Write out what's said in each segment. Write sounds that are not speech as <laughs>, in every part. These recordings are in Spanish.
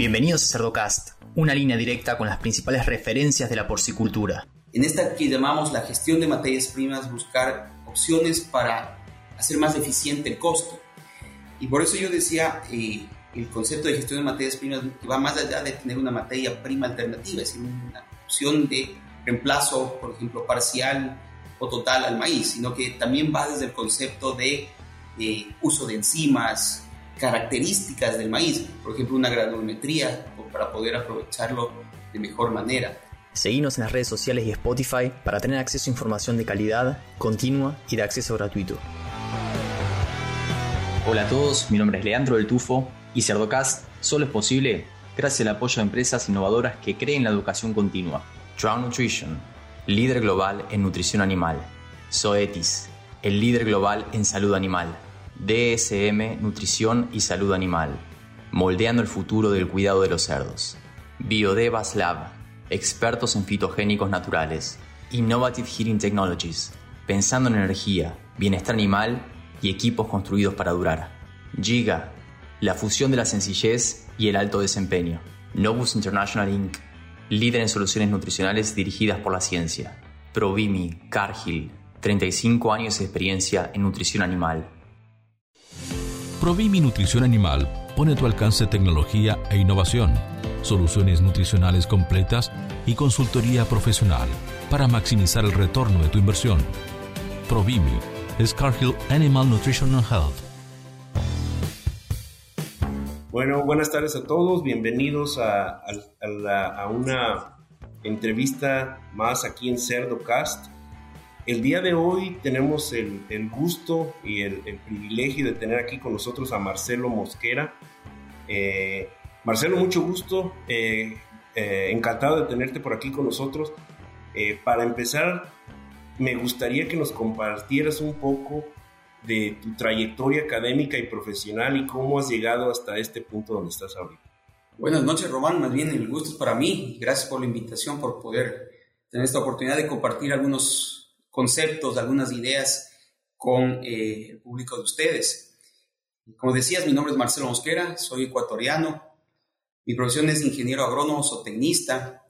Bienvenidos a Cerdocast, una línea directa con las principales referencias de la porcicultura. En esta que llamamos la gestión de materias primas, buscar opciones para hacer más eficiente el costo. Y por eso yo decía, eh, el concepto de gestión de materias primas va más allá de tener una materia prima alternativa, es decir, una opción de reemplazo, por ejemplo, parcial o total al maíz, sino que también va desde el concepto de eh, uso de enzimas, características del maíz, por ejemplo, una granulometría para poder aprovecharlo de mejor manera. Seguimos en las redes sociales y Spotify para tener acceso a información de calidad, continua y de acceso gratuito. Hola a todos, mi nombre es Leandro del Tufo y Cerdocast solo es posible gracias al apoyo de empresas innovadoras que creen la educación continua. Drown Nutrition, líder global en nutrición animal. Zoetis, el líder global en salud animal. DSM, Nutrición y Salud Animal, moldeando el futuro del cuidado de los cerdos. Biodevas Lab, expertos en fitogénicos naturales. Innovative Heating Technologies, pensando en energía, bienestar animal y equipos construidos para durar. Giga, la fusión de la sencillez y el alto desempeño. Novus International Inc., líder en soluciones nutricionales dirigidas por la ciencia. Provimi, Cargill, 35 años de experiencia en nutrición animal Provimi Nutrición Animal pone a tu alcance tecnología e innovación, soluciones nutricionales completas y consultoría profesional para maximizar el retorno de tu inversión. Provimi es Cargill Animal Nutrition and Health. Bueno, buenas tardes a todos, bienvenidos a, a una entrevista más aquí en CerdoCast. El día de hoy tenemos el, gusto y el, privilegio de tener aquí con nosotros a Marcelo Mosquera. Eh, Marcelo, mucho gusto, eh, eh, encantado de tenerte por aquí con nosotros. para empezar, me gustaría que nos compartieras un poco de tu trayectoria académica y profesional y cómo has llegado hasta este punto donde estás ahorita. Buenas noches, Román. Más bien el gusto es para mí. Gracias por la invitación, por poder tener esta oportunidad de compartir algunos conceptos, algunas ideas con eh, el público de ustedes. Como decías, mi nombre es Marcelo Mosquera, soy ecuatoriano, mi profesión es ingeniero agrónomo o.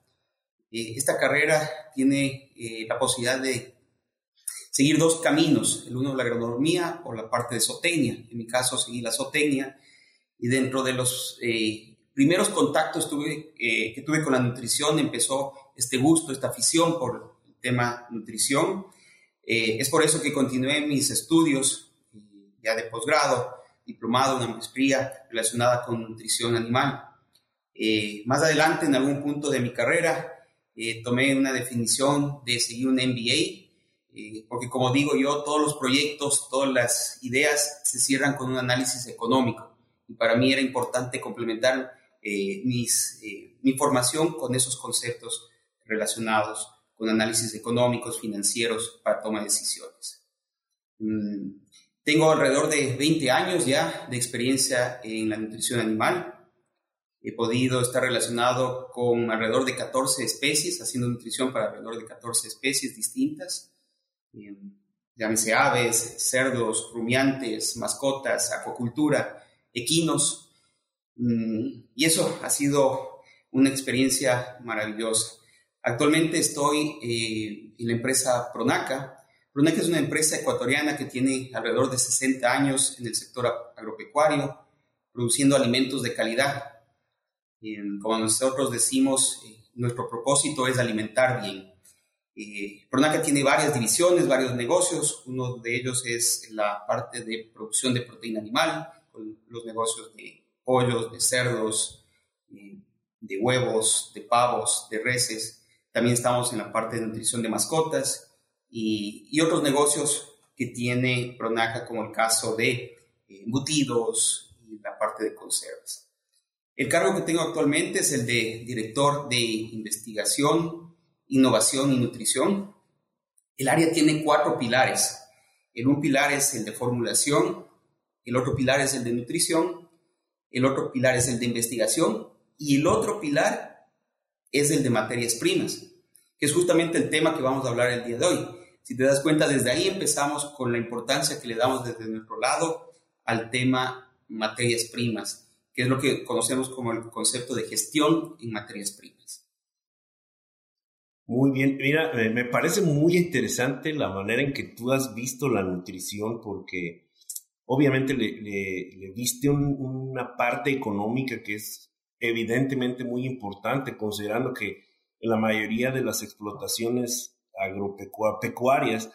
Eh, esta carrera tiene eh, la posibilidad de seguir dos caminos, el uno la agronomía o la parte de zootecnia. En mi caso seguí la zootecnia y dentro de los primeros contactos que tuve con la nutrición empezó este gusto, esta afición por tema nutrición. Eh, es por eso que continué mis estudios ya de posgrado, diplomado, una maestría relacionada con nutrición animal. Eh, más adelante, en algún punto de mi carrera, eh, tomé una definición de seguir un MBA, porque como digo yo, todos los proyectos, todas las ideas se cierran con un análisis económico. Y para mí era importante complementar mis, mi formación con esos conceptos relacionados con análisis económicos, financieros para toma de decisiones. Mm, tengo alrededor de 20 años ya de experiencia en la nutrición animal. He podido estar relacionado con alrededor de 14 especies, haciendo nutrición para alrededor de 14 especies distintas. Eh, llámese aves, cerdos, rumiantes, mascotas, acuacultura, equinos. Mm, y eso ha sido una experiencia maravillosa. Actualmente estoy eh, en la empresa Pronaca. Pronaca es una empresa ecuatoriana que tiene alrededor de 60 años en el sector agropecuario, produciendo alimentos de calidad. como nosotros decimos, eh, nuestro propósito es alimentar bien. Eh, Pronaca tiene varias divisiones, varios negocios. Uno de ellos es la parte de producción de proteína animal, con los negocios de pollos, de cerdos, de huevos, de pavos, de reses también estamos en la parte de nutrición de mascotas y, otros negocios que tiene Pronaca, como el caso de eh, embutidos y la parte de conservas. El cargo que tengo actualmente es el de director de investigación, innovación y nutrición. El área tiene cuatro pilares. El un pilar es el de formulación, el otro pilar es el de nutrición, el otro pilar es el de investigación y el otro pilar es el de materias primas, que es justamente el tema que vamos a hablar el día de hoy. Si te das cuenta, desde ahí empezamos con la importancia que le damos desde nuestro lado al tema materias primas. que es lo que conocemos como el concepto de gestión en materias primas. Muy bien, mira, me parece muy interesante la manera en que tú has visto la nutrición porque obviamente le, le, viste una parte económica que es evidentemente muy importante, considerando que en la mayoría de las explotaciones agropecuarias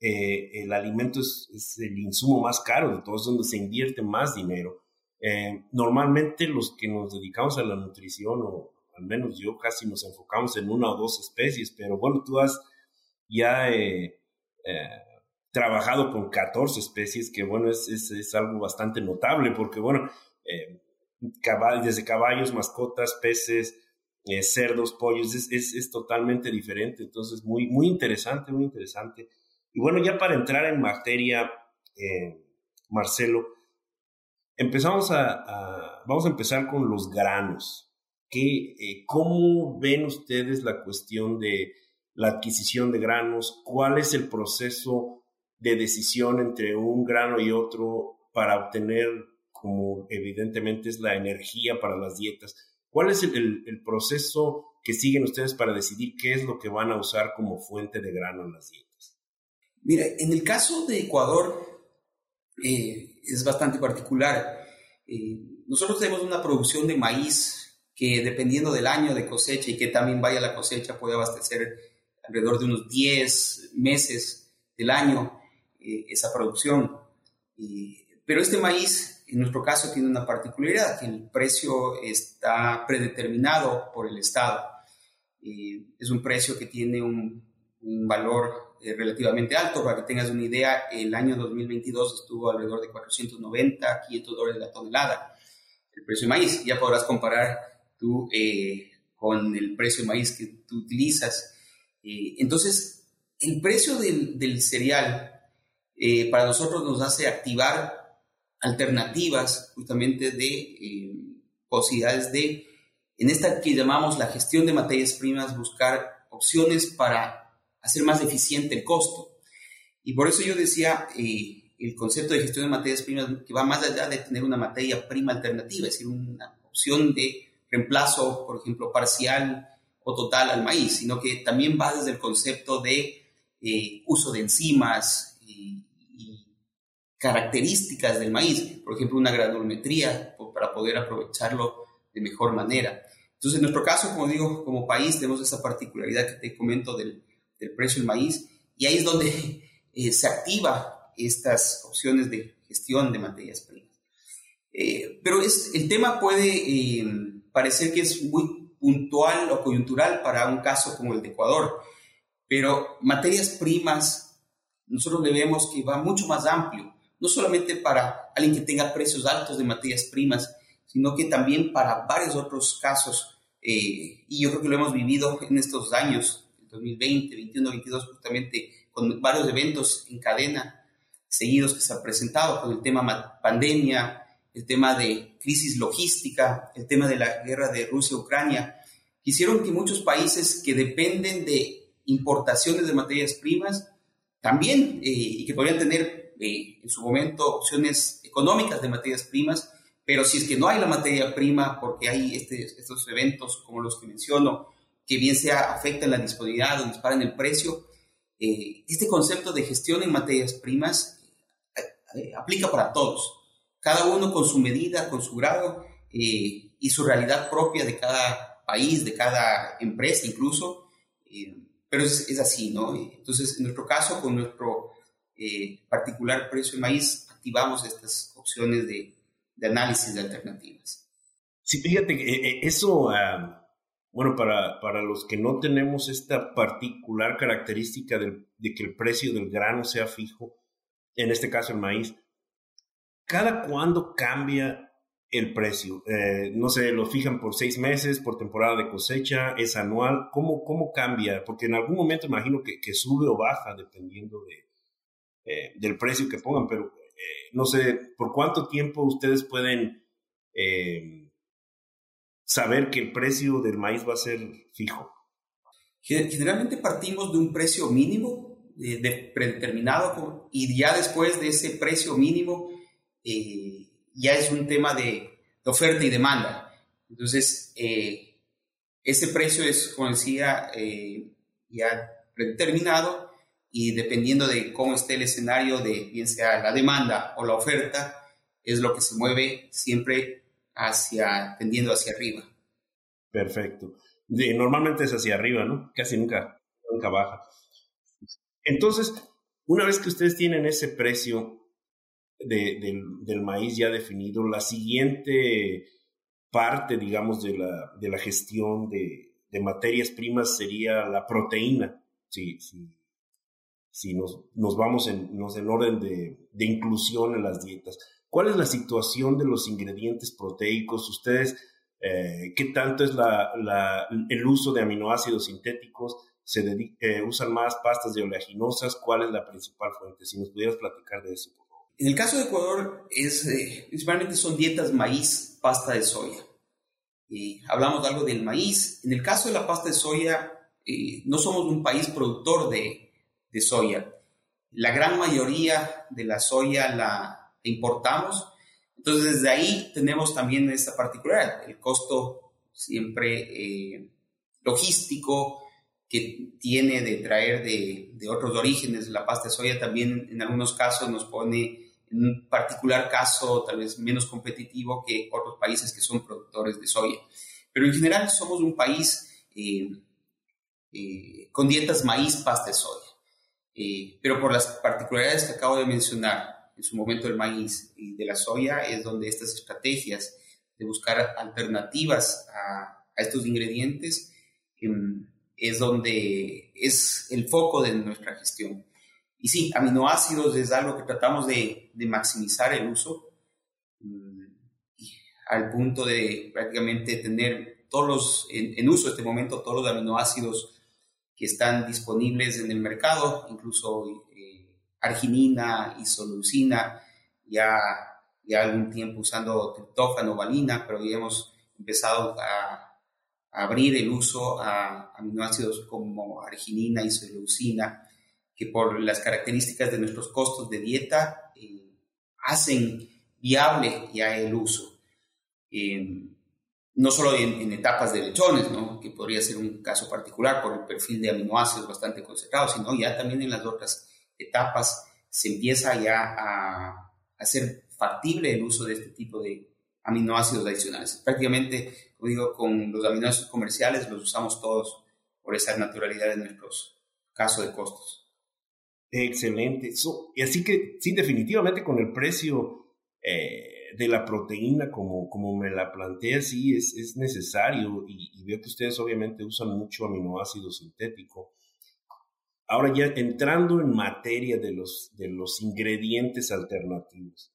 eh, el alimento es, el insumo más caro de todos, donde se invierte más dinero. Eh, normalmente los que nos dedicamos a la nutrición, o al menos yo casi nos enfocamos en una o dos especies, pero bueno, tú has ya eh, trabajado con 14 especies, que bueno, es, es, algo bastante notable, porque bueno, desde caballos, mascotas, peces, cerdos, pollos, es, es, totalmente diferente, entonces muy, muy interesante, muy interesante. Y bueno, ya para entrar en materia, eh, Marcelo, empezamos a, vamos a empezar con los granos. ¿Qué, eh, ¿Cómo ven ustedes la cuestión de la adquisición de granos? ¿Cuál es el proceso de decisión entre un grano y otro para obtener, como evidentemente es la energía para las dietas? ¿Cuál es el, el proceso que siguen ustedes para decidir qué es lo que van a usar como fuente de grano en las dietas? Mira, en el caso de Ecuador eh, es bastante particular. Eh, nosotros tenemos una producción de maíz que dependiendo del año de cosecha y que también vaya la cosecha puede abastecer alrededor de unos 10 meses del año eh, esa producción. pero este maíz, en nuestro caso, tiene una particularidad, que el precio está predeterminado por el Estado. es un precio que tiene un, un valor eh, relativamente alto. Para que tengas una idea, el año 2022 estuvo alrededor de 490, 500 dólares la tonelada el precio de maíz. Ya podrás comparar tú eh, con el precio de maíz que tú utilizas. Eh, entonces, el precio del, del cereal para nosotros nos hace activar alternativas justamente de posibilidades de, en esta que llamamos la gestión de materias primas, buscar opciones para hacer más eficiente el costo. Y por eso yo decía eh, el concepto de gestión de materias primas que va más allá de tener una materia prima alternativa, es decir, una opción de reemplazo, por ejemplo, parcial o total al maíz, sino que también va desde el concepto de eh, uso de enzimas características del maíz, por ejemplo, una granulometría para poder aprovecharlo de mejor manera. Entonces, en nuestro caso, como digo, como país tenemos esa particularidad que te comento del, del precio del maíz, y ahí es donde <laughs> eh, se activa estas opciones de gestión de materias primas. Eh, pero es, el tema puede eh, parecer que es muy puntual o coyuntural para un caso como el de Ecuador, pero materias primas, nosotros le vemos que va mucho más amplio, no solamente para alguien que tenga precios altos de materias primas, sino que también para varios otros casos, y yo creo que lo hemos vivido en estos años, 2020, 21, 22, justamente con varios eventos en cadena seguidos que se han presentado con el tema pandemia, el tema de crisis logística, el tema de la guerra de Rusia-Ucrania, hicieron que muchos países que dependen de importaciones de materias primas también eh, y que podrían tener eh, en su momento opciones económicas de materias primas, pero si es que no hay la materia prima porque hay este, estos eventos como los que menciono, que bien sea afecta la disponibilidad o disparan el precio. Eh, este concepto de gestión en materias primas eh, eh, aplica para todos, cada uno con su medida, con su grado y su realidad propia de cada país, de cada empresa incluso, pero es, así, ¿no? Entonces, en nuestro caso, con nuestro particular precio de maíz, activamos estas opciones de, de análisis de alternativas. Sí, fíjate, eso... Ah, bueno, para, para los que no tenemos esta particular característica de, que el precio del grano sea fijo, en este caso el maíz, ¿cada cuándo cambia el precio? Eh, no sé, lo fijan por seis meses, por temporada de cosecha, es anual, ¿cómo, cómo cambia? Porque en algún momento imagino que, que sube o baja dependiendo de, eh, del precio que pongan, pero eh, no sé, ¿por cuánto tiempo ustedes pueden saber que el precio del maíz va a ser fijo? Generalmente partimos de un precio mínimo de, predeterminado y ya después de ese precio mínimo eh, ya es un tema de, oferta y demanda. Entonces, eh, ese precio es, como decía, eh, ya predeterminado y dependiendo de cómo esté el escenario de bien sea la demanda o la oferta, es lo que se mueve siempre hacia, tendiendo hacia arriba. Perfecto. normalmente es hacia arriba, ¿no? Casi nunca, nunca baja. Entonces, una vez que ustedes tienen ese precio del maíz ya definido, la siguiente parte, digamos, de la, de la gestión de, de materias primas sería la proteína. Si, si, si nos, nos, vamos en, nos en orden de, de, inclusión en las dietas. ¿Cuál es la situación de los ingredientes proteicos? Ustedes, eh, ¿qué tanto es la, la, el uso de aminoácidos sintéticos? ¿Se eh, usan más pastas de oleaginosas? ¿Cuál es la principal fuente? Si nos pudieras platicar de eso. En el caso de Ecuador, es, eh, principalmente son dietas maíz, pasta de soya. hablamos algo del maíz. En el caso de la pasta de soya, eh, no somos un país productor de, de, soya. La gran mayoría de la soya la importamos. Entonces, desde ahí tenemos también esta particularidad, el costo siempre eh, logístico, que tiene de traer de, de, otros orígenes. La pasta de soya también en algunos casos nos pone, en un particular caso, tal vez menos competitivo que otros países que son productores de soya. Pero en general somos un país eh, eh, con dietas maíz, pasta de soya. Eh, pero por las particularidades que acabo de mencionar, en su momento el maíz y de la soya, es donde estas estrategias de buscar alternativas a, a estos ingredientes em, es donde es el foco de nuestra gestión. Y sí, aminoácidos es algo que tratamos de, de maximizar el uso mm, al punto de prácticamente tener todos los, en, en, uso en este momento, todos los aminoácidos que están disponibles en el mercado, incluso eh, arginina, isoleucina, ya, ya algún tiempo usando triptófano, valina, pero ya hemos empezado a abrir el uso a aminoácidos como arginina isoleucina, que por las características de nuestros costos de dieta eh, hacen viable ya el uso. Eh, no solo en, etapas de lechones, que podría ser un caso particular por el perfil de aminoácidos bastante concentrado, sino ya también en las otras etapas se empieza ya a hacer factible el uso de este tipo de aminoácidos adicionales. Prácticamente digo, con los aminoácidos comerciales los usamos todos por esa naturalidad de nuestros casos de costos. Excelente. y así que, sí, definitivamente con el precio eh, de la proteína, como, como me la plantea, sí, es, es necesario. Y, veo que ustedes obviamente usan mucho aminoácido sintético. Ahora ya entrando en materia de los, de los ingredientes alternativos,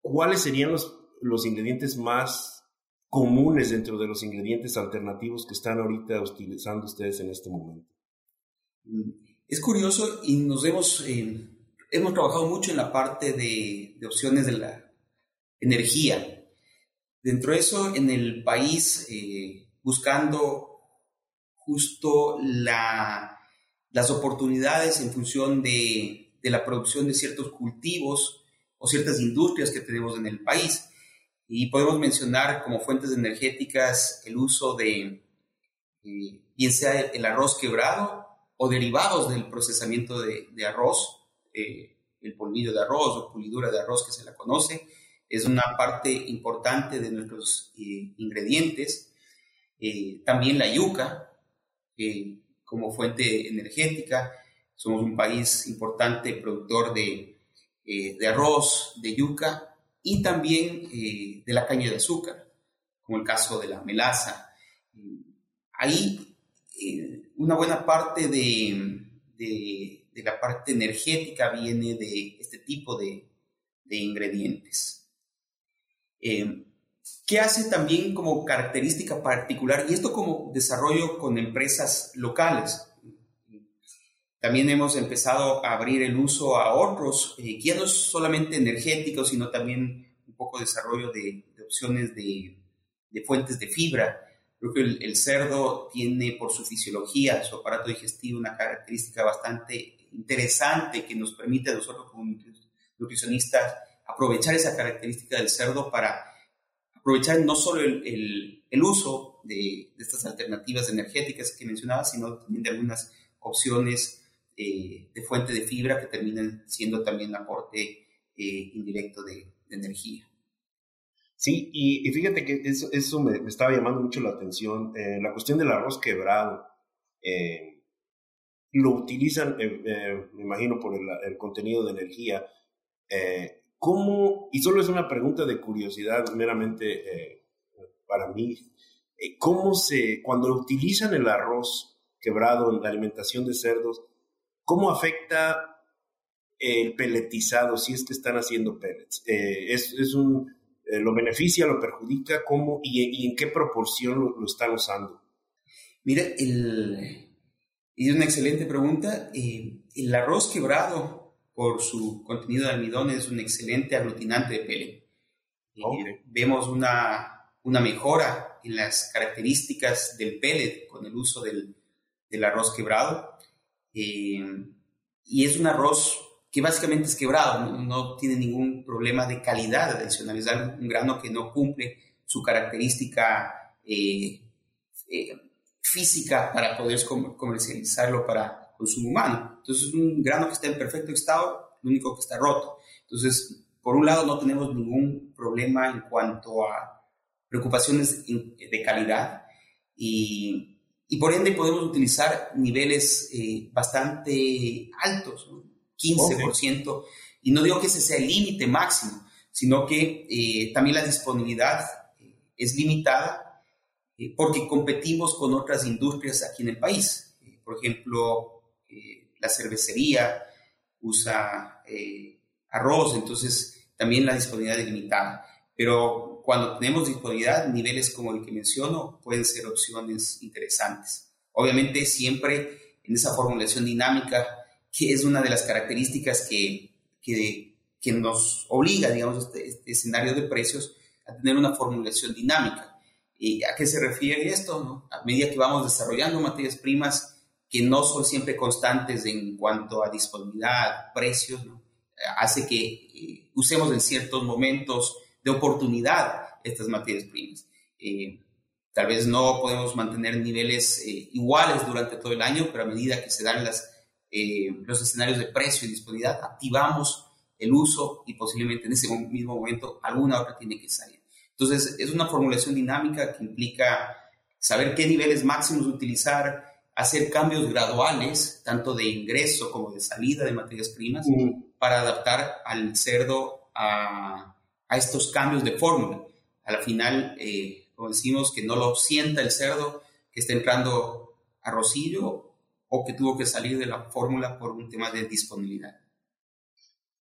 ¿cuáles serían los, los ingredientes más comunes dentro de los ingredientes alternativos que están ahorita utilizando ustedes en este momento? Es curioso y nos hemos, eh, hemos trabajado mucho en la parte de, opciones de la energía. Dentro de eso, en el país, eh, buscando justo la, las oportunidades en función de, de la producción de ciertos cultivos o ciertas industrias que tenemos en el país y podemos mencionar como fuentes energéticas el uso de, eh, bien sea el arroz quebrado o derivados del procesamiento de, arroz, eh, el polvillo de arroz o pulidura de arroz que se la conoce, es una parte importante de nuestros eh, ingredientes. también la yuca, como fuente energética, somos un país importante productor de, de arroz, de yuca, y también eh, de la caña de azúcar, como el caso de la melaza. Ahí eh, una buena parte de, de, la parte energética viene de este tipo de, de ingredientes. Eh, ¿Qué hace también como característica particular? Y esto como desarrollo con empresas locales. También hemos empezado a abrir el uso a otros, eh, ya no solamente energéticos, sino también un poco desarrollo de, opciones de, fuentes de fibra. Creo que el, cerdo tiene por su fisiología, su aparato digestivo, una característica bastante interesante que nos permite a nosotros como nutricionistas aprovechar esa característica del cerdo para aprovechar no solo el, el, uso de, de, estas alternativas energéticas que mencionaba, sino también de algunas opciones eh, de fuente de fibra que terminan siendo también aporte eh, indirecto de, energía. Sí, y, fíjate que eso, eso me, estaba llamando mucho la atención. Eh, la cuestión del arroz quebrado. Lo utilizan, me imagino, por el, el contenido de energía. ¿Cómo, y solo es una pregunta de curiosidad meramente eh, para mí, eh, cómo se, cuando utilizan el arroz quebrado en la alimentación de cerdos, cómo afecta el peletizado si es que están haciendo pellets? Eh, es, es, un, ¿Lo beneficia, lo perjudica? ¿Cómo y, en qué proporción lo, están usando? Mira, el, es una excelente pregunta. el arroz quebrado por su contenido de almidón, es un excelente aglutinante de pele. vemos una, una mejora en las características del pellet con el uso del, del arroz quebrado. Eh, y es un arroz que básicamente es quebrado, no, tiene ningún problema de calidad adicional, es un grano que no cumple su característica eh, eh, física para poder comercializarlo para consumo humano. Entonces es un grano que está en perfecto estado, lo único que está roto. Entonces, por un lado, no tenemos ningún problema en cuanto a preocupaciones de calidad y, y por ende podemos utilizar niveles eh, bastante altos, 15%. Y no digo que ese sea el límite máximo, sino que eh, también la disponibilidad eh, es limitada porque competimos con otras industrias aquí en el país. por ejemplo, la cervecería usa eh, arroz, entonces también la disponibilidad es limitada. Pero cuando tenemos disponibilidad, niveles como el que menciono pueden ser opciones interesantes. Obviamente siempre en esa formulación dinámica, que es una de las características que, que, que nos obliga, digamos, este, este, escenario de precios a tener una formulación dinámica. ¿Y a qué se refiere esto? A medida que vamos desarrollando materias primas, que no son siempre constantes en cuanto a disponibilidad, precios, hace que eh, usemos en ciertos momentos de oportunidad estas materias primas. Eh, tal vez no podemos mantener niveles eh, iguales durante todo el año, pero a medida que se dan las, los escenarios de precio y disponibilidad, activamos el uso y posiblemente en ese mismo momento alguna otra tiene que salir. Entonces, es una formulación dinámica que implica saber qué niveles máximos utilizar, hacer cambios graduales, tanto de ingreso como de salida de materias primas, para adaptar al cerdo a, a, estos cambios de fórmula. A la final, eh, como decimos, que no lo sienta el cerdo que está entrando a o que tuvo que salir de la fórmula por un tema de disponibilidad.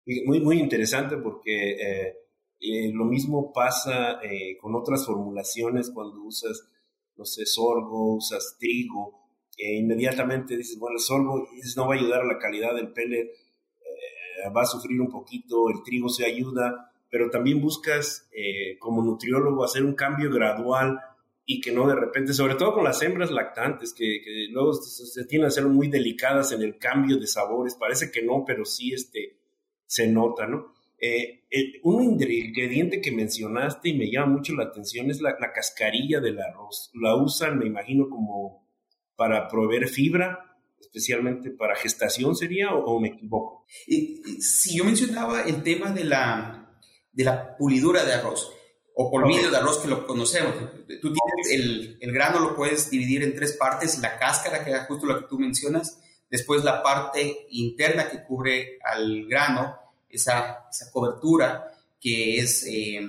Muy, muy interesante porque eh, eh, lo mismo pasa con otras formulaciones cuando usas, no sé, sorgo, usas trigo, inmediatamente dices, bueno, el sorgo no va a ayudar a la calidad del pellet, eh, va a sufrir un poquito, el trigo se ayuda, pero también buscas eh, como nutriólogo hacer un cambio gradual y que no de repente, sobre todo con las hembras lactantes, que, luego se, tienen a ser muy delicadas en el cambio de sabores, parece que no, pero sí este, se nota, ¿no? Eh, un ingrediente que mencionaste y me llama mucho la atención es la, la cascarilla del arroz. La usan, me imagino, como para proveer fibra, especialmente para gestación sería o, me equivoco? Si yo mencionaba el tema de la, de la pulidura de arroz o polvillo de arroz que lo conocemos. Tú tienes el, el, grano, lo puedes dividir en tres partes, la cáscara, que es justo lo que tú mencionas, después la parte interna que cubre al grano, esa, esa cobertura que es eh,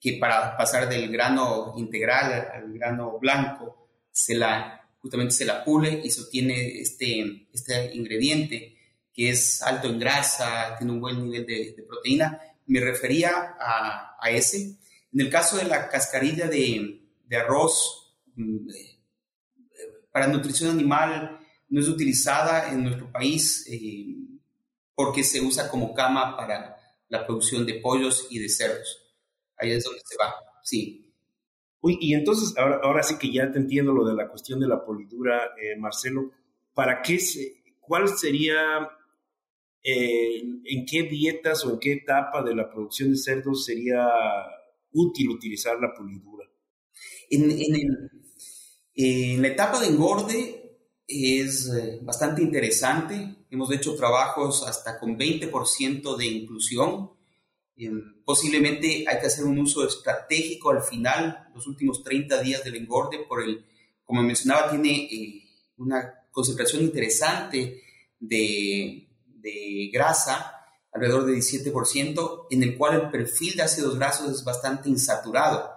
que para pasar del grano integral al grano blanco se la justamente se la pule y se obtiene este, este ingrediente que es alto en grasa, tiene un buen nivel de, proteína. Me refería a, a, ese. En el caso de la cascarilla de, de arroz, mm, eh, para nutrición animal no es utilizada en nuestro país eh, porque se usa como cama para la producción de pollos y de cerdos. Ahí es donde se va, sí. Uy, y entonces, ahora, ahora sí que ya te entiendo lo de la cuestión de la polidura, eh, Marcelo. ¿Para qué se, cuál sería eh, ¿en qué dietas o en qué etapa de la producción de cerdos sería útil utilizar la pulidura? En, en, la etapa de engorde es eh, bastante interesante. Hemos hecho trabajos hasta con 20% de inclusión. posiblemente hay que hacer un uso estratégico al final, los últimos 30 días del engorde, por el, como mencionaba, tiene eh, una concentración interesante de, de grasa, alrededor de 17%, en el cual el perfil de ácidos grasos es bastante insaturado.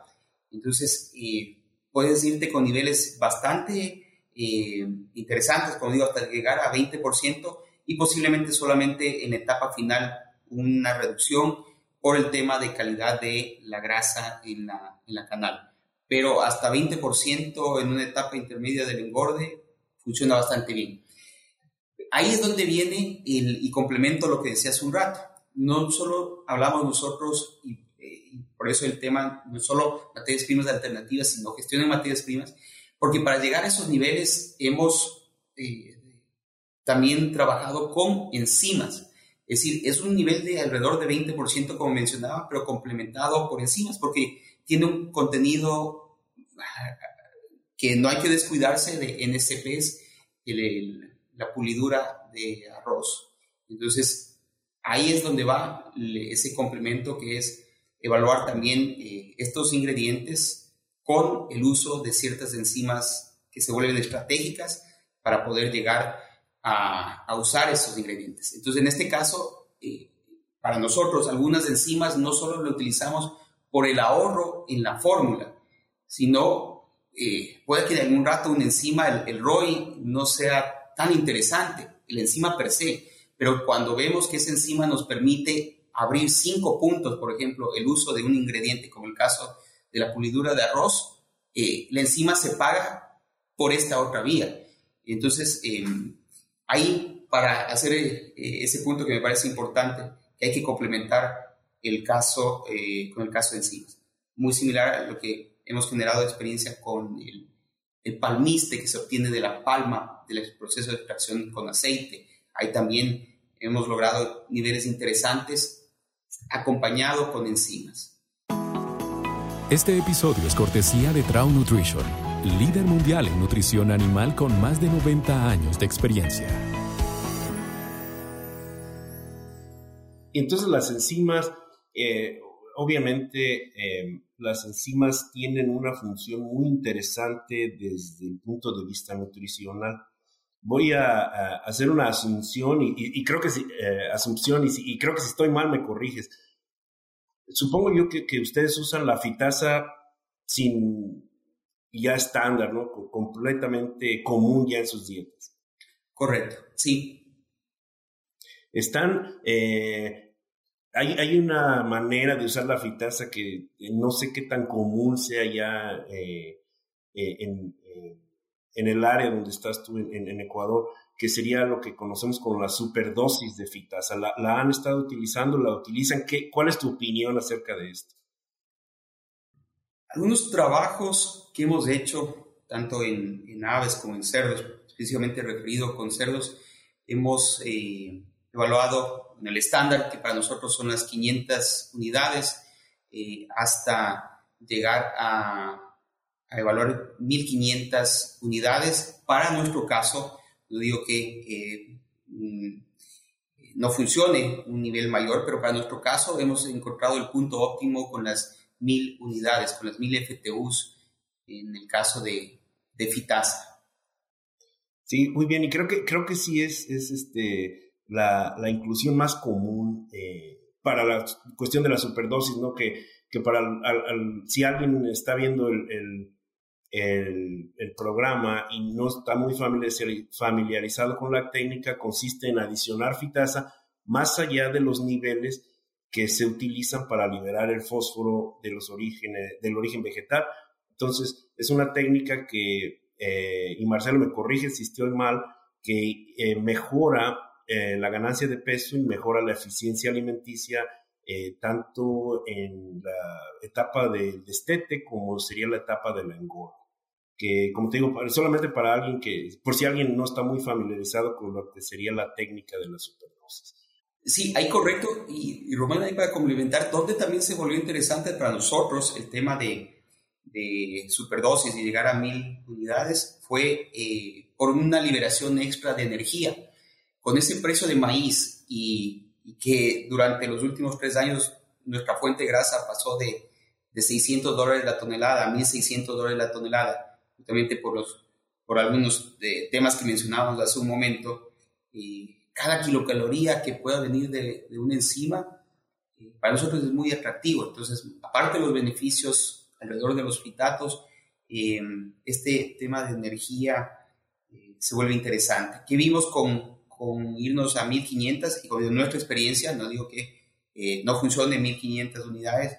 Entonces, eh, puedes irte con niveles bastante eh, interesantes, como digo, hasta llegar a 20% y posiblemente solamente en etapa final una reducción por el tema de calidad de la grasa en la, en la canal. Pero hasta 20% en una etapa intermedia del engorde funciona bastante bien ahí es donde viene el, y complemento lo que decía hace un rato. No solo hablamos nosotros, y, eh, por eso el tema no solo materias primas alternativas, sino gestión de materias primas, porque para llegar a esos niveles hemos eh, también trabajado con enzimas. Es decir, es un nivel de alrededor de 20%, como mencionaba, pero complementado por enzimas, porque tiene un contenido que no hay que descuidarse de NSPs, el, el la pulidura de arroz. Entonces, ahí es donde va ese complemento que es evaluar también eh, estos ingredientes con el uso de ciertas enzimas que se vuelven estratégicas para poder llegar a, usar esos ingredientes. Entonces, en este caso, eh, para nosotros, algunas enzimas no solo lo utilizamos por el ahorro en la fórmula, sino eh, puede que de algún rato una enzima, el, el ROI, no sea tan interesante, la enzima per se, pero cuando vemos que esa enzima nos permite abrir cinco puntos, por ejemplo, el uso de un ingrediente, como el caso de la pulidura de arroz, eh, la enzima se paga por esta otra vía. Entonces, em, ahí, para hacer eh, ese punto que me parece importante, hay que complementar el caso eh, con el caso de enzimas. Muy similar a lo que hemos generado experiencia con el el palmiste que se obtiene de la palma del proceso de extracción con aceite. Ahí también hemos logrado niveles interesantes acompañado con enzimas. Este episodio es cortesía de Trau Nutrition, líder mundial en nutrición animal con más de 90 años de experiencia. Entonces las enzimas, eh, obviamente, eh, las enzimas tienen una función muy interesante desde el punto de vista nutricional. Voy a, hacer una asunción y, creo que eh, asunción y, creo que si estoy mal me corriges. Supongo yo que, ustedes usan la fitasa sin ya estándar, ¿no? Completamente común ya en sus dietas. Correcto, sí. Están eh, hay, una manera de usar la fitasa que eh, no sé qué tan común sea ya eh, eh, en, el área donde estás tú en, Ecuador, que sería lo que conocemos como la superdosis de fitasa. ¿La, han estado utilizando? ¿La utilizan? ¿Qué, ¿Cuál es tu opinión acerca de esto? Algunos trabajos que hemos hecho, tanto en, aves como en cerdos, específicamente referido con cerdos, hemos evaluado en el estándar, que para nosotros son las 500 unidades, eh, hasta llegar a, evaluar 1500 unidades. Para nuestro caso, no digo que eh, mm, no funcione un nivel mayor, pero para nuestro caso hemos encontrado el punto óptimo con las 1000 unidades, con las 1000 FTUs en el caso de, de FITASA. Sí, muy bien, y creo que, creo que sí es, es este, la, la inclusión más común eh, para la cuestión de la superdosis, ¿no? Que, que para si alguien está viendo el, el, programa y no está muy familiarizado con la técnica, consiste en adicionar fitasa más allá de los niveles que se utilizan para liberar el fósforo de los orígenes, del origen vegetal. Entonces, es una técnica que, eh, y Marcelo me corrige si estoy mal, que eh, mejora eh, la ganancia de peso y mejora la eficiencia alimenticia eh, tanto en la etapa del destete como sería la etapa del engordo. Que, como te digo, solamente para alguien que, por si alguien no está muy familiarizado con lo que sería la técnica de la superdosis. Sí, ahí correcto. Y, Román, ahí para complementar, donde también se volvió interesante para nosotros el tema de, de superdosis y llegar a mil unidades fue eh, por una liberación extra de energía. Con ese precio de maíz y, y, que durante los últimos tres años nuestra fuente grasa pasó de, de 600 dólares la tonelada a 1.600 dólares la tonelada, justamente por, los, por algunos de, temas que mencionábamos hace un momento. Y cada kilocaloría que pueda venir de, de una enzima, eh, para nosotros es muy atractivo. Entonces, aparte de los beneficios alrededor de los fitatos, eh, este tema de energía eh, se vuelve interesante. ¿Qué vimos con, con irnos a 1500? Y con nuestra experiencia, no digo que no funcione 1500 unidades,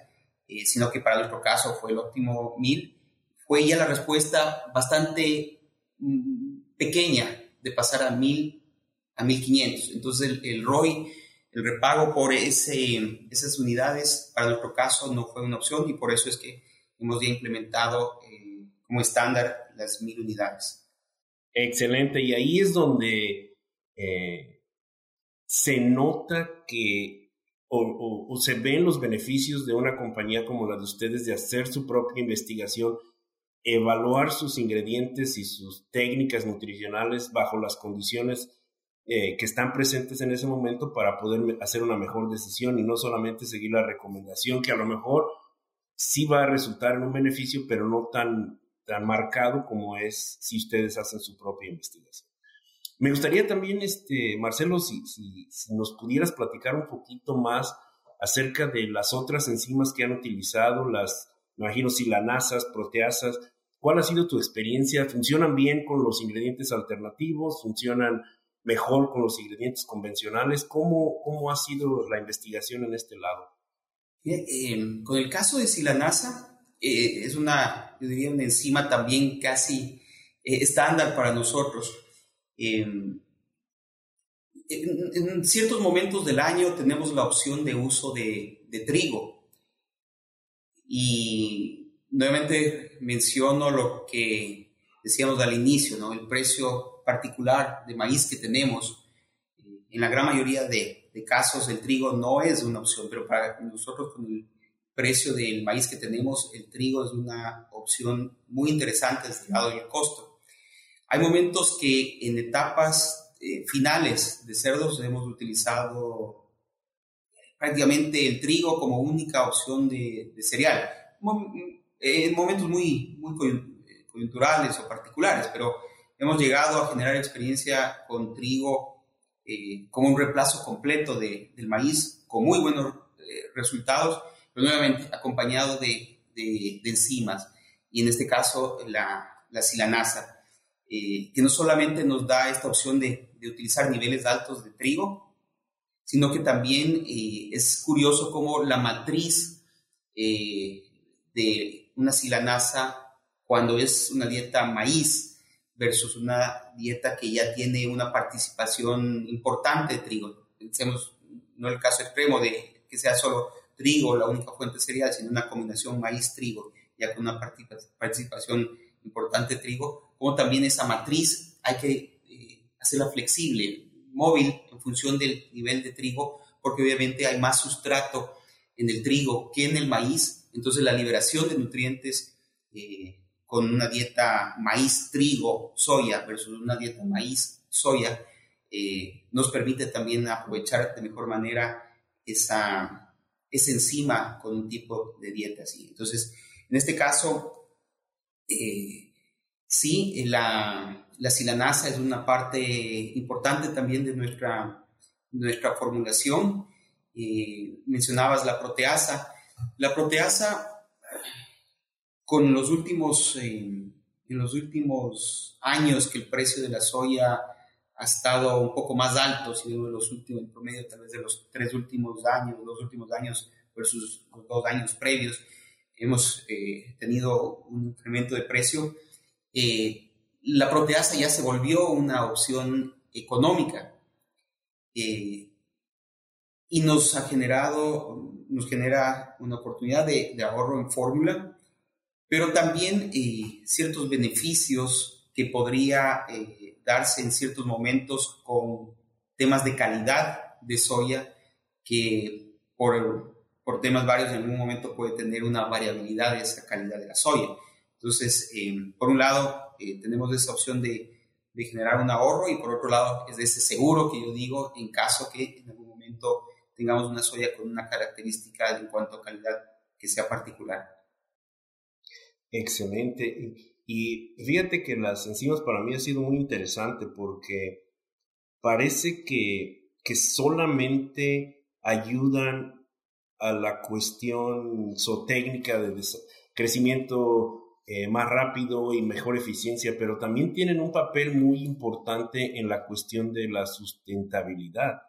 sino que para nuestro caso fue el óptimo 1000, fue ya la respuesta bastante mm, pequeña de pasar a 1000 a 1500. Entonces el, el ROI, el repago por ese, esas unidades, para nuestro caso no fue una opción y por eso es que hemos ya implementado eh, como estándar las 1000 unidades. Excelente, y ahí es donde eh, se nota que o, o, se ven los beneficios de una compañía como la de ustedes de hacer su propia investigación, evaluar sus ingredientes y sus técnicas nutricionales bajo las condiciones eh, que están presentes en ese momento para poder hacer una mejor decisión y no solamente seguir la recomendación que a lo mejor sí va a resultar en un beneficio, pero no tan, tan marcado como es si ustedes hacen su propia investigación. Me gustaría también, este, Marcelo, si, si, nos pudieras platicar un poquito más acerca de las otras enzimas que han utilizado, las, me imagino, silanasas, proteasas. ¿Cuál ha sido tu experiencia? ¿Funcionan bien con los ingredientes alternativos? ¿Funcionan mejor con los ingredientes convencionales. ¿Cómo, cómo ha sido la investigación en este lado? Eh, con el caso de silanasa, eh, es una, diría, una enzima también casi eh, estándar para nosotros. En, en, ciertos momentos del año tenemos la opción de uso de, de trigo. Y nuevamente menciono lo que decíamos al inicio, ¿no? El precio particular de maíz que tenemos, eh, en la gran mayoría de, de, casos el trigo no es una opción, pero para nosotros con el precio del maíz que tenemos, el trigo es una opción muy interesante dado el costo. Hay momentos que en etapas eh, finales de cerdos hemos utilizado prácticamente el trigo como única opción de, de cereal, en momentos muy, muy coyunturales o particulares, pero hemos llegado a generar experiencia con trigo eh, como un reemplazo completo de, del maíz, con muy buenos eh, resultados, pero nuevamente acompañado de, de, enzimas, y en este caso la, la silanasa, eh, que no solamente nos da esta opción de, utilizar niveles altos de trigo, sino que también es curioso cómo la matriz de una silanasa, cuando es una dieta maíz, versus una dieta que ya tiene una participación importante de trigo. Pensemos, no el caso extremo de que sea solo trigo la única fuente cereal, sino una combinación maíz-trigo, ya con una participación importante de trigo, como también esa matriz hay que eh, hacerla flexible, móvil, en función del nivel de trigo, porque obviamente hay más sustrato en el trigo que en el maíz, entonces la liberación de nutrientes eh, con una dieta maíz, trigo, soya versus una dieta maíz, soya, eh, nos permite también aprovechar de mejor manera esa, esa enzima con un tipo de dieta así. Entonces, en este caso, sí, la, la silanasa es una parte importante también de nuestra, nuestra formulación. Eh, mencionabas la proteasa. La proteasa con los últimos, eh, en los últimos años que el precio de la soya ha estado un poco más alto, si vemos los últimos, en promedio tal vez de los tres últimos años, los últimos años versus los dos años previos, hemos eh, tenido un incremento de precio. Eh, la proteasa ya se volvió una opción económica y nos ha generado, nos genera una oportunidad de, de ahorro en fórmula pero también eh, ciertos beneficios que podría eh, darse en ciertos momentos con temas de calidad de soya que por, por temas varios en algún momento puede tener una variabilidad de esa calidad de la soya. Entonces, eh, por un lado, eh, tenemos esa opción de, generar un ahorro y por otro lado, es de ese seguro que yo digo en caso que en algún momento tengamos una soya con una característica en cuanto a calidad que sea particular. Excelente. Y fíjate que las enzimas para mí ha sido muy interesante porque parece que, que solamente ayudan a la cuestión zootécnica de crecimiento eh, más rápido y mejor eficiencia, pero también tienen un papel muy importante en la cuestión de la sustentabilidad,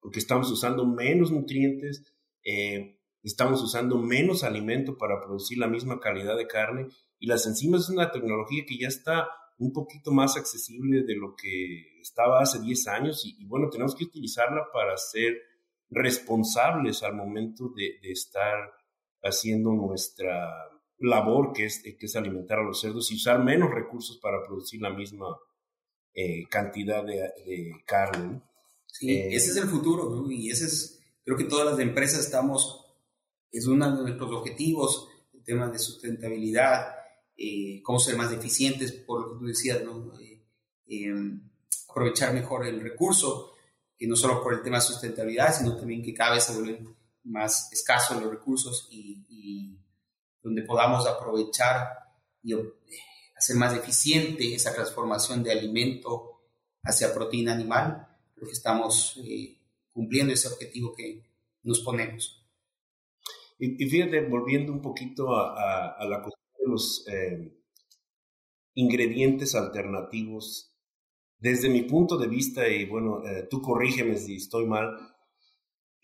porque estamos usando menos nutrientes, eh, estamos usando menos alimento para producir la misma calidad de carne y las enzimas es una tecnología que ya está un poquito más accesible de lo que estaba hace 10 años y, bueno, tenemos que utilizarla para ser responsables al momento de, estar haciendo nuestra labor que es, que es alimentar a los cerdos y usar menos recursos para producir la misma eh, cantidad de, carne. Sí, eh, ese es el futuro y ese es, creo que todas las empresas estamos, es uno de nuestros objetivos, el tema de sustentabilidad, eh, cómo ser más eficientes, por lo que tú decías, ¿no? Eh, em, aprovechar mejor el recurso, que no solo por el tema de sustentabilidad, sino también que cada vez se vuelven más escasos los recursos y, donde podamos aprovechar y hacer más eficiente esa transformación de alimento hacia proteína animal, creo que estamos eh, cumpliendo ese objetivo que nos ponemos. Y, fíjate, volviendo un poquito a, a la cuestión los eh, ingredientes alternativos, desde mi punto de vista, y bueno, eh, tú corrígeme si estoy mal,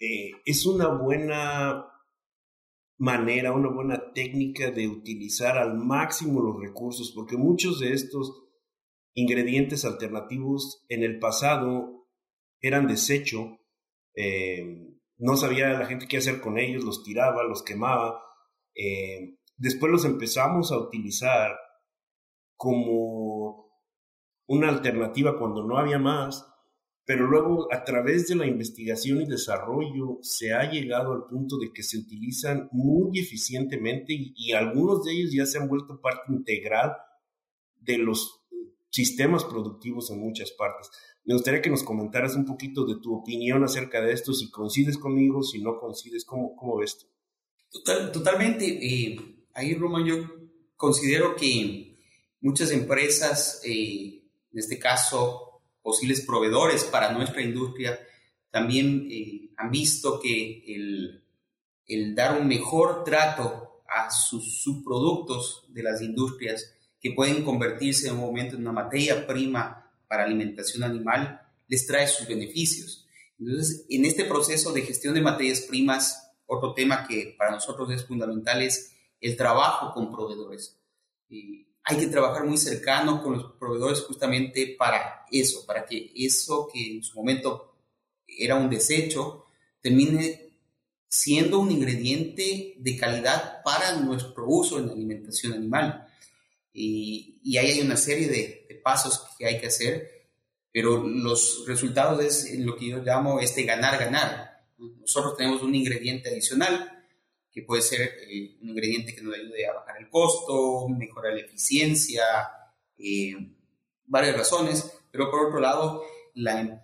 eh, es una buena manera, una buena técnica de utilizar al máximo los recursos, porque muchos de estos ingredientes alternativos en el pasado eran desecho, no sabía la gente qué hacer con ellos, los tiraba, los quemaba, Después los empezamos a utilizar como una alternativa cuando no había más, pero luego a través de la investigación y desarrollo se ha llegado al punto de que se utilizan muy eficientemente y, algunos de ellos ya se han vuelto parte integral de los sistemas productivos en muchas partes. Me gustaría que nos comentaras un poquito de tu opinión acerca de esto, si coincides conmigo, si no coincides, ¿cómo, cómo ves tú? Total, totalmente. Eh, ahí, Roman, yo considero que muchas empresas, eh, en este caso posibles proveedores para nuestra industria, también eh, han visto que el, el, dar un mejor trato a sus subproductos de las industrias que pueden convertirse en un momento en una materia prima para alimentación animal, les trae sus beneficios. Entonces, en este proceso de gestión de materias primas, otro tema que para nosotros es fundamental es el trabajo con proveedores. Hay que trabajar muy cercano con los proveedores justamente para eso, para que eso que en su momento era un desecho termine siendo un ingrediente de calidad para nuestro uso en la alimentación animal. Y, ahí hay una serie de, de, pasos que hay que hacer, pero los resultados es lo que yo llamo este ganar-ganar. Nosotros tenemos un ingrediente adicional que puede ser eh, un ingrediente que nos ayude a bajar el costo, mejorar la eficiencia, eh, varias razones, pero por otro lado, la, em,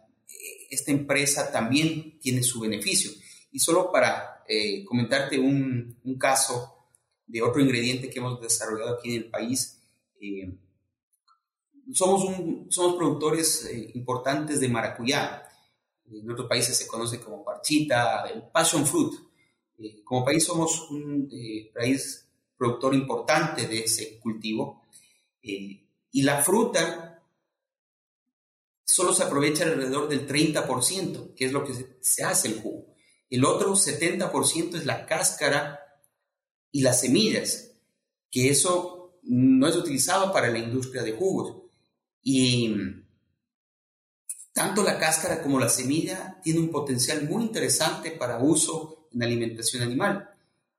esta empresa también tiene su beneficio. Y solo para eh, comentarte un, un, caso de otro ingrediente que hemos desarrollado aquí en el país, somos, un, somos productores importantes de maracuyá. En otros países se conoce como parchita, el passion fruit, eh, como país somos un eh, país productor importante de ese cultivo eh, y la fruta solo se aprovecha alrededor del 30%, que es lo que se, hace el jugo. El otro 70% es la cáscara y las semillas, que eso no es utilizado para la industria de jugos. Y tanto la cáscara como la semilla tiene un potencial muy interesante para uso en alimentación animal.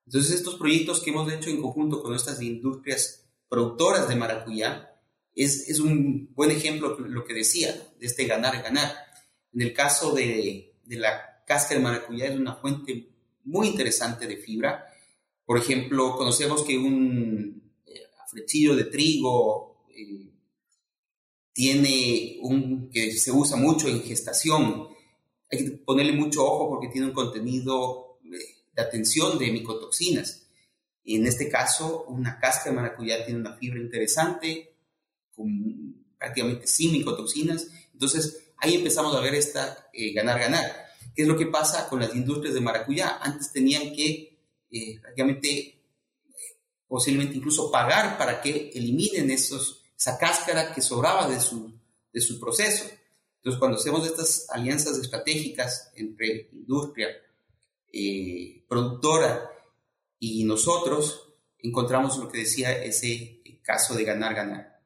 Entonces, estos proyectos que hemos hecho en conjunto con nuestras industrias productoras de maracuyá es, es un buen ejemplo de lo que decía, de este ganar-ganar. En el caso de, de la cáscara de maracuyá es una fuente muy interesante de fibra. Por ejemplo, conocemos que un eh, de trigo eh, tiene un que se usa mucho en gestación. Hay que ponerle mucho ojo porque tiene un contenido de atención de micotoxinas. En este caso, una cáscara de maracuyá tiene una fibra interesante, con prácticamente sin micotoxinas. Entonces, ahí empezamos a ver esta ganar-ganar. Eh, ¿Qué es lo que pasa con las industrias de maracuyá? Antes tenían que eh, prácticamente, posiblemente incluso pagar para que eliminen esos, esa cáscara que sobraba de su, de su proceso. Entonces, cuando hacemos estas alianzas estratégicas entre industria, eh, productora y nosotros, encontramos lo que decía ese caso de ganar-ganar.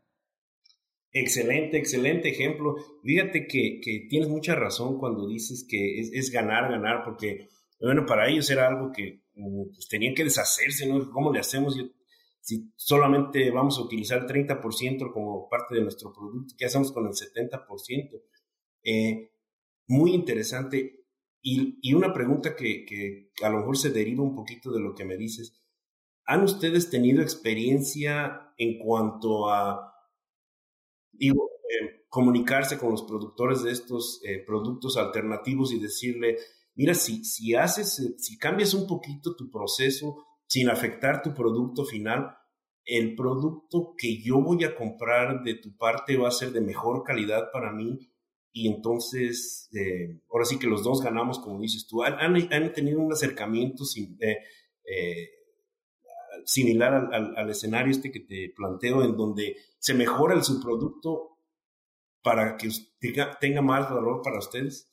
Excelente, excelente ejemplo. Fíjate que, que, tienes mucha razón cuando dices que es, ganar, ganar, porque, bueno, para ellos era algo que mm, pues, tenían que deshacerse, ¿no? ¿Cómo le hacemos si solamente vamos a utilizar el 30% como parte de nuestro producto? ¿Qué hacemos con el 70%? Eh, muy interesante. Y, y una pregunta que, que a lo mejor se deriva un poquito de lo que me dices. ¿Han ustedes tenido experiencia en cuanto a digo, eh, comunicarse con los productores de estos eh, productos alternativos y decirle, mira, si, si haces, eh, si cambias un poquito tu proceso sin afectar tu producto final, el producto que yo voy a comprar de tu parte va a ser de mejor calidad para mí y entonces, ahora sí que los dos ganamos, como dices tú, han, han tenido un acercamiento sin, similar al, al, escenario este que te planteo, en donde se mejora el subproducto para que tenga, tenga más valor para ustedes?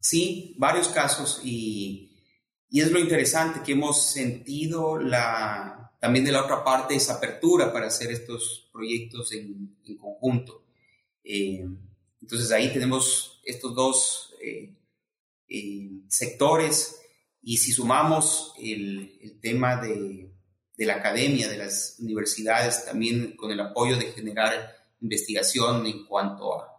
Sí, varios casos y, y, es lo interesante que hemos sentido la, también de la otra parte esa apertura para hacer estos proyectos en, en conjunto. Eh, entonces ahí tenemos estos dos eh, eh, sectores y si sumamos el, tema de, de la academia, de las universidades, también con el apoyo de generar investigación en cuanto a,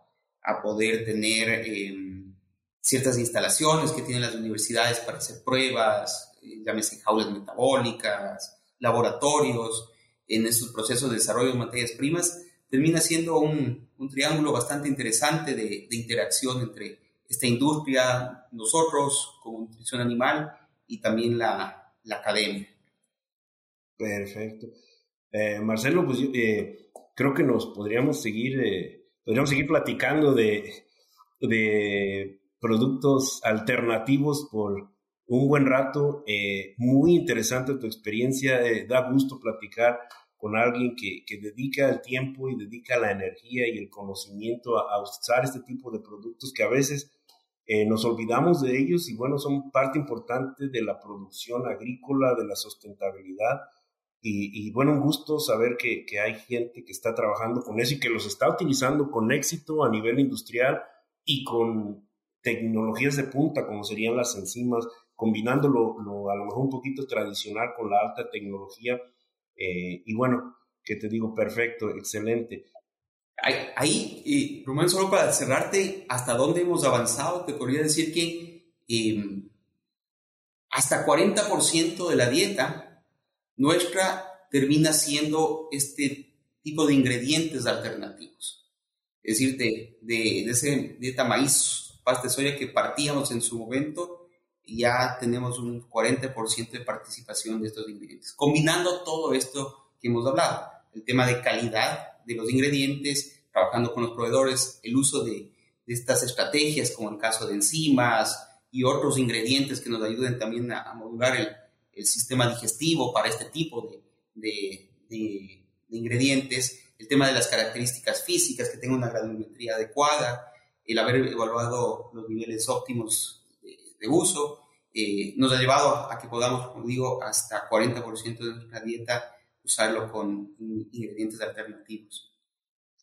poder tener em, ciertas instalaciones que tienen las universidades para hacer pruebas, eh, llámese jaulas metabólicas, laboratorios, en estos procesos de desarrollo de materias primas, termina siendo un, triángulo bastante interesante de, interacción entre esta industria, nosotros como nutrición animal y también la academia. Perfecto. Eh, Marcelo, pues eh, creo que nos podríamos seguir, eh, podríamos seguir platicando de, de productos alternativos por un buen rato. muy interesante tu experiencia, da gusto platicar con alguien que, que, dedica el tiempo y dedica la energía y el conocimiento a, a usar este tipo de productos que a veces nos olvidamos de ellos y bueno, son parte importante de la producción agrícola, de la sustentabilidad y, bueno, un gusto saber que, que, hay gente que está trabajando con eso y que los está utilizando con éxito a nivel industrial y con tecnologías de punta, como serían las enzimas, combinando lo, a lo mejor un poquito tradicional con la alta tecnología. Eh, y bueno, que te digo, perfecto, excelente. Ahí, y Román, solo para cerrarte, hasta dónde hemos avanzado, te podría decir que em, hasta 40% de la dieta nuestra termina siendo este tipo de ingredientes alternativos. Es decir, de, de, ese dieta maíz, pasta de soya que partíamos en su momento, ya tenemos un 40% de participación de estos ingredientes. Combinando todo esto que hemos hablado, el tema de calidad de los ingredientes, trabajando con los proveedores, el uso de, de estas estrategias como el caso de enzimas y otros ingredientes que nos ayuden también a, a modular el, el sistema digestivo para este tipo de, de, ingredientes, el tema de las características físicas, que tenga una granulometría adecuada, el haber evaluado los niveles óptimos de, uso, eh, nos ha llevado a que podamos, como digo, hasta 40% de nuestra dieta usarlo con ingredientes alternativos.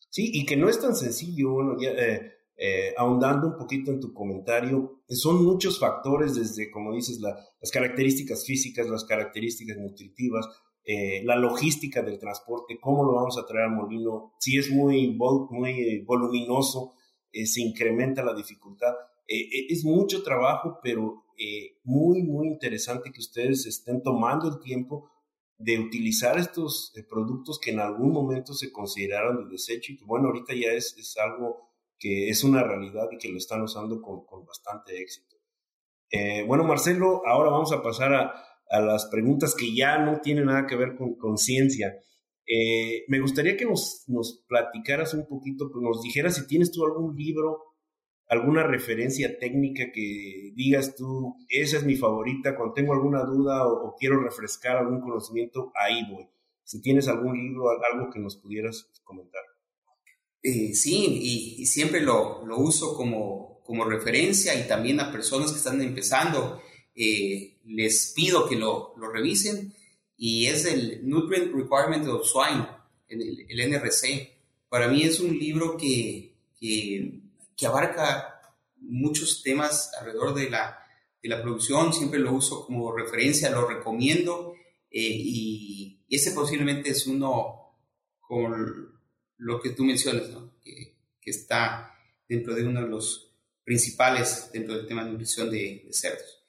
Sí, y que no es tan sencillo, bueno, ya, eh, eh, ahondando un poquito en tu comentario, son muchos factores desde, como dices, las características físicas, las características nutritivas, eh, la logística del transporte, cómo lo vamos a traer al molino, si es muy, muy voluminoso, eh, se incrementa la dificultad. Es mucho trabajo, pero eh, muy, muy interesante que ustedes estén tomando el tiempo de utilizar estos eh, productos que en algún momento se consideraron de desecho y que bueno, ahorita ya es, es algo que es una realidad y que lo están usando con, con bastante éxito. Eh, bueno, Marcelo, ahora vamos a pasar a, a, las preguntas que ya no tienen nada que ver con, con ciencia. Eh, me gustaría que nos, nos platicaras un poquito, pues nos dijeras si tienes tú algún libro alguna referencia técnica que digas tú, esa es mi favorita, cuando tengo alguna duda o, quiero refrescar algún conocimiento, ahí voy. Si tienes algún libro, algo que nos pudieras comentar. Eh, sí, y, siempre lo, lo, uso como, como referencia y también a personas que están empezando, eh, les pido que lo, lo, revisen y es el Nutrient Requirement of Swine, el, el NRC. Para mí es un libro que, que que abarca muchos temas alrededor de la, de la producción, siempre lo uso como referencia, lo recomiendo eh, y, ese posiblemente es uno con lo que tú mencionas, que, que, está dentro de uno de los principales dentro del tema de nutrición de, cerdos.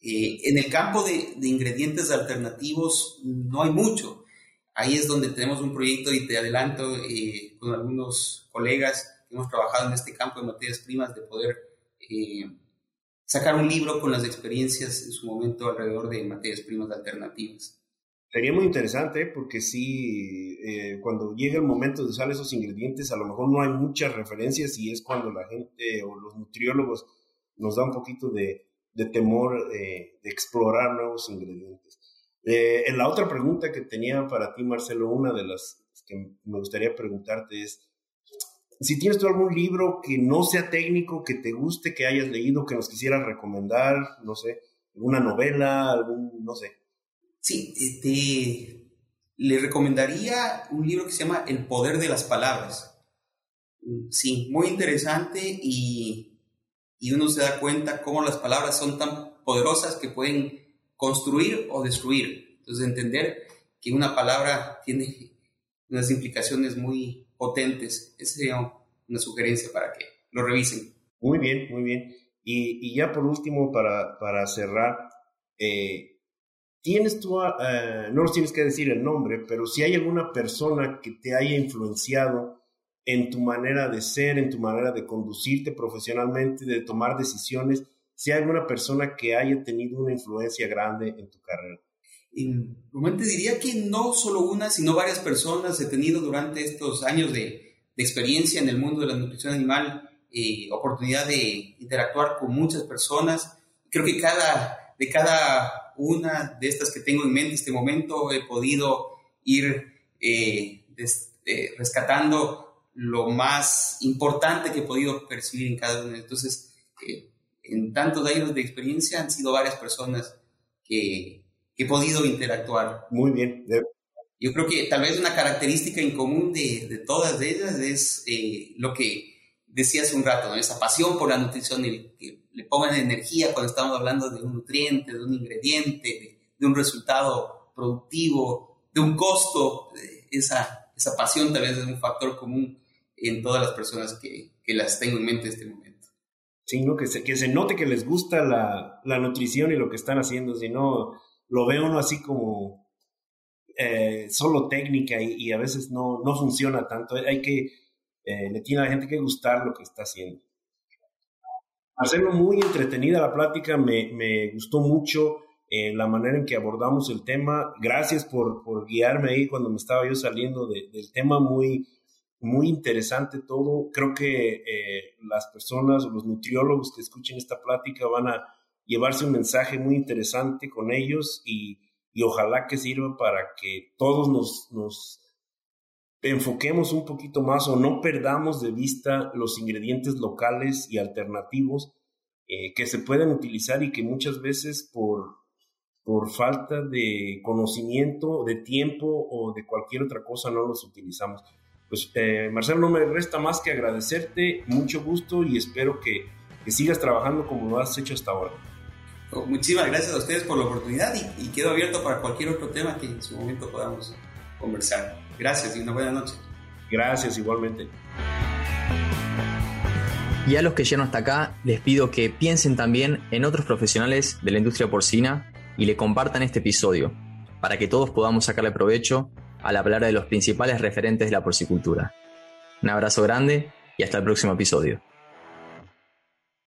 Eh, en el campo de, de, ingredientes alternativos no hay mucho. Ahí es donde tenemos un proyecto y te adelanto eh, con algunos colegas hemos trabajado en este campo de materias primas, de poder eh, sacar un libro con las experiencias en su momento alrededor de materias primas alternativas. Sería muy interesante porque sí, eh, cuando llega el momento de usar esos ingredientes, a lo mejor no hay muchas referencias y es cuando la gente o los nutriólogos nos da un poquito de, de temor eh, de explorar nuevos ingredientes. en la otra pregunta que tenía para ti, Marcelo, una de las que me gustaría preguntarte es, si tienes algún libro que no sea técnico, que te guste, que hayas leído, que nos quisieras recomendar, no sé, alguna novela, algún, no sé. Sí, este, le recomendaría un libro que se llama El poder de las palabras. Sí, muy interesante y, y uno se da cuenta cómo las palabras son tan poderosas que pueden construir o destruir. Entonces, entender que una palabra tiene unas implicaciones muy potentes. Esa sería una sugerencia para que lo revisen. Muy bien, muy bien. Y, ya por último, para, para cerrar, eh, tienes tú, eh, no nos tienes que decir el nombre, pero si hay alguna persona que te haya influenciado en tu manera de ser, en tu manera de conducirte profesionalmente, de tomar decisiones, si hay alguna persona que haya tenido una influencia grande en tu carrera. Realmente diría que no solo una, sino varias personas he tenido durante estos años de, experiencia en el mundo de la nutrición animal, eh, oportunidad de interactuar con muchas personas. Creo que cada, de cada una de estas que tengo en mente en este momento he podido ir eh, eh, rescatando lo más importante que he podido percibir en cada una. Entonces, en tantos años de experiencia han sido varias personas que, he podido interactuar. Muy bien. Yo creo que tal vez una característica en común de, de todas ellas es eh, lo que decía hace un rato, esa pasión por la nutrición, el que le pongan energía cuando estamos hablando de un nutriente, de un ingrediente, de, un resultado productivo, de un costo. Esa, esa pasión tal vez es un factor común en todas las personas que, que las tengo en mente en este momento. Sí, que se, que se note que les gusta la, la nutrición y lo que están haciendo, si no lo ve uno así como eh, solo técnica y, a veces no, no funciona tanto. Hay que, eh, le tiene a la gente que gustar lo que está haciendo. Hacerlo muy entretenida la plática, me, me gustó mucho eh, la manera en que abordamos el tema. Gracias por, por guiarme ahí cuando me estaba yo saliendo del tema, muy, muy interesante todo. Creo que las personas o los nutriólogos que escuchen esta plática van a llevarse un mensaje muy interesante con ellos y, ojalá que sirva para que todos nos, nos enfoquemos un poquito más o no perdamos de vista los ingredientes locales y alternativos eh, que se pueden utilizar y que muchas veces por, por falta de conocimiento, de tiempo o de cualquier otra cosa no los utilizamos. Pues eh, Marcelo, no me resta más que agradecerte, mucho gusto y espero que, que sigas trabajando como lo has hecho hasta ahora. Muchísimas gracias a ustedes por la oportunidad y, quedo abierto para cualquier otro tema que en su momento podamos conversar. Gracias y una buena noche. Gracias igualmente. Y a los que llegan hasta acá, les pido que piensen también en otros profesionales de la industria porcina y le compartan este episodio, para que todos podamos sacarle provecho a la palabra de los principales referentes de la porcicultura. Un abrazo grande y hasta el próximo episodio.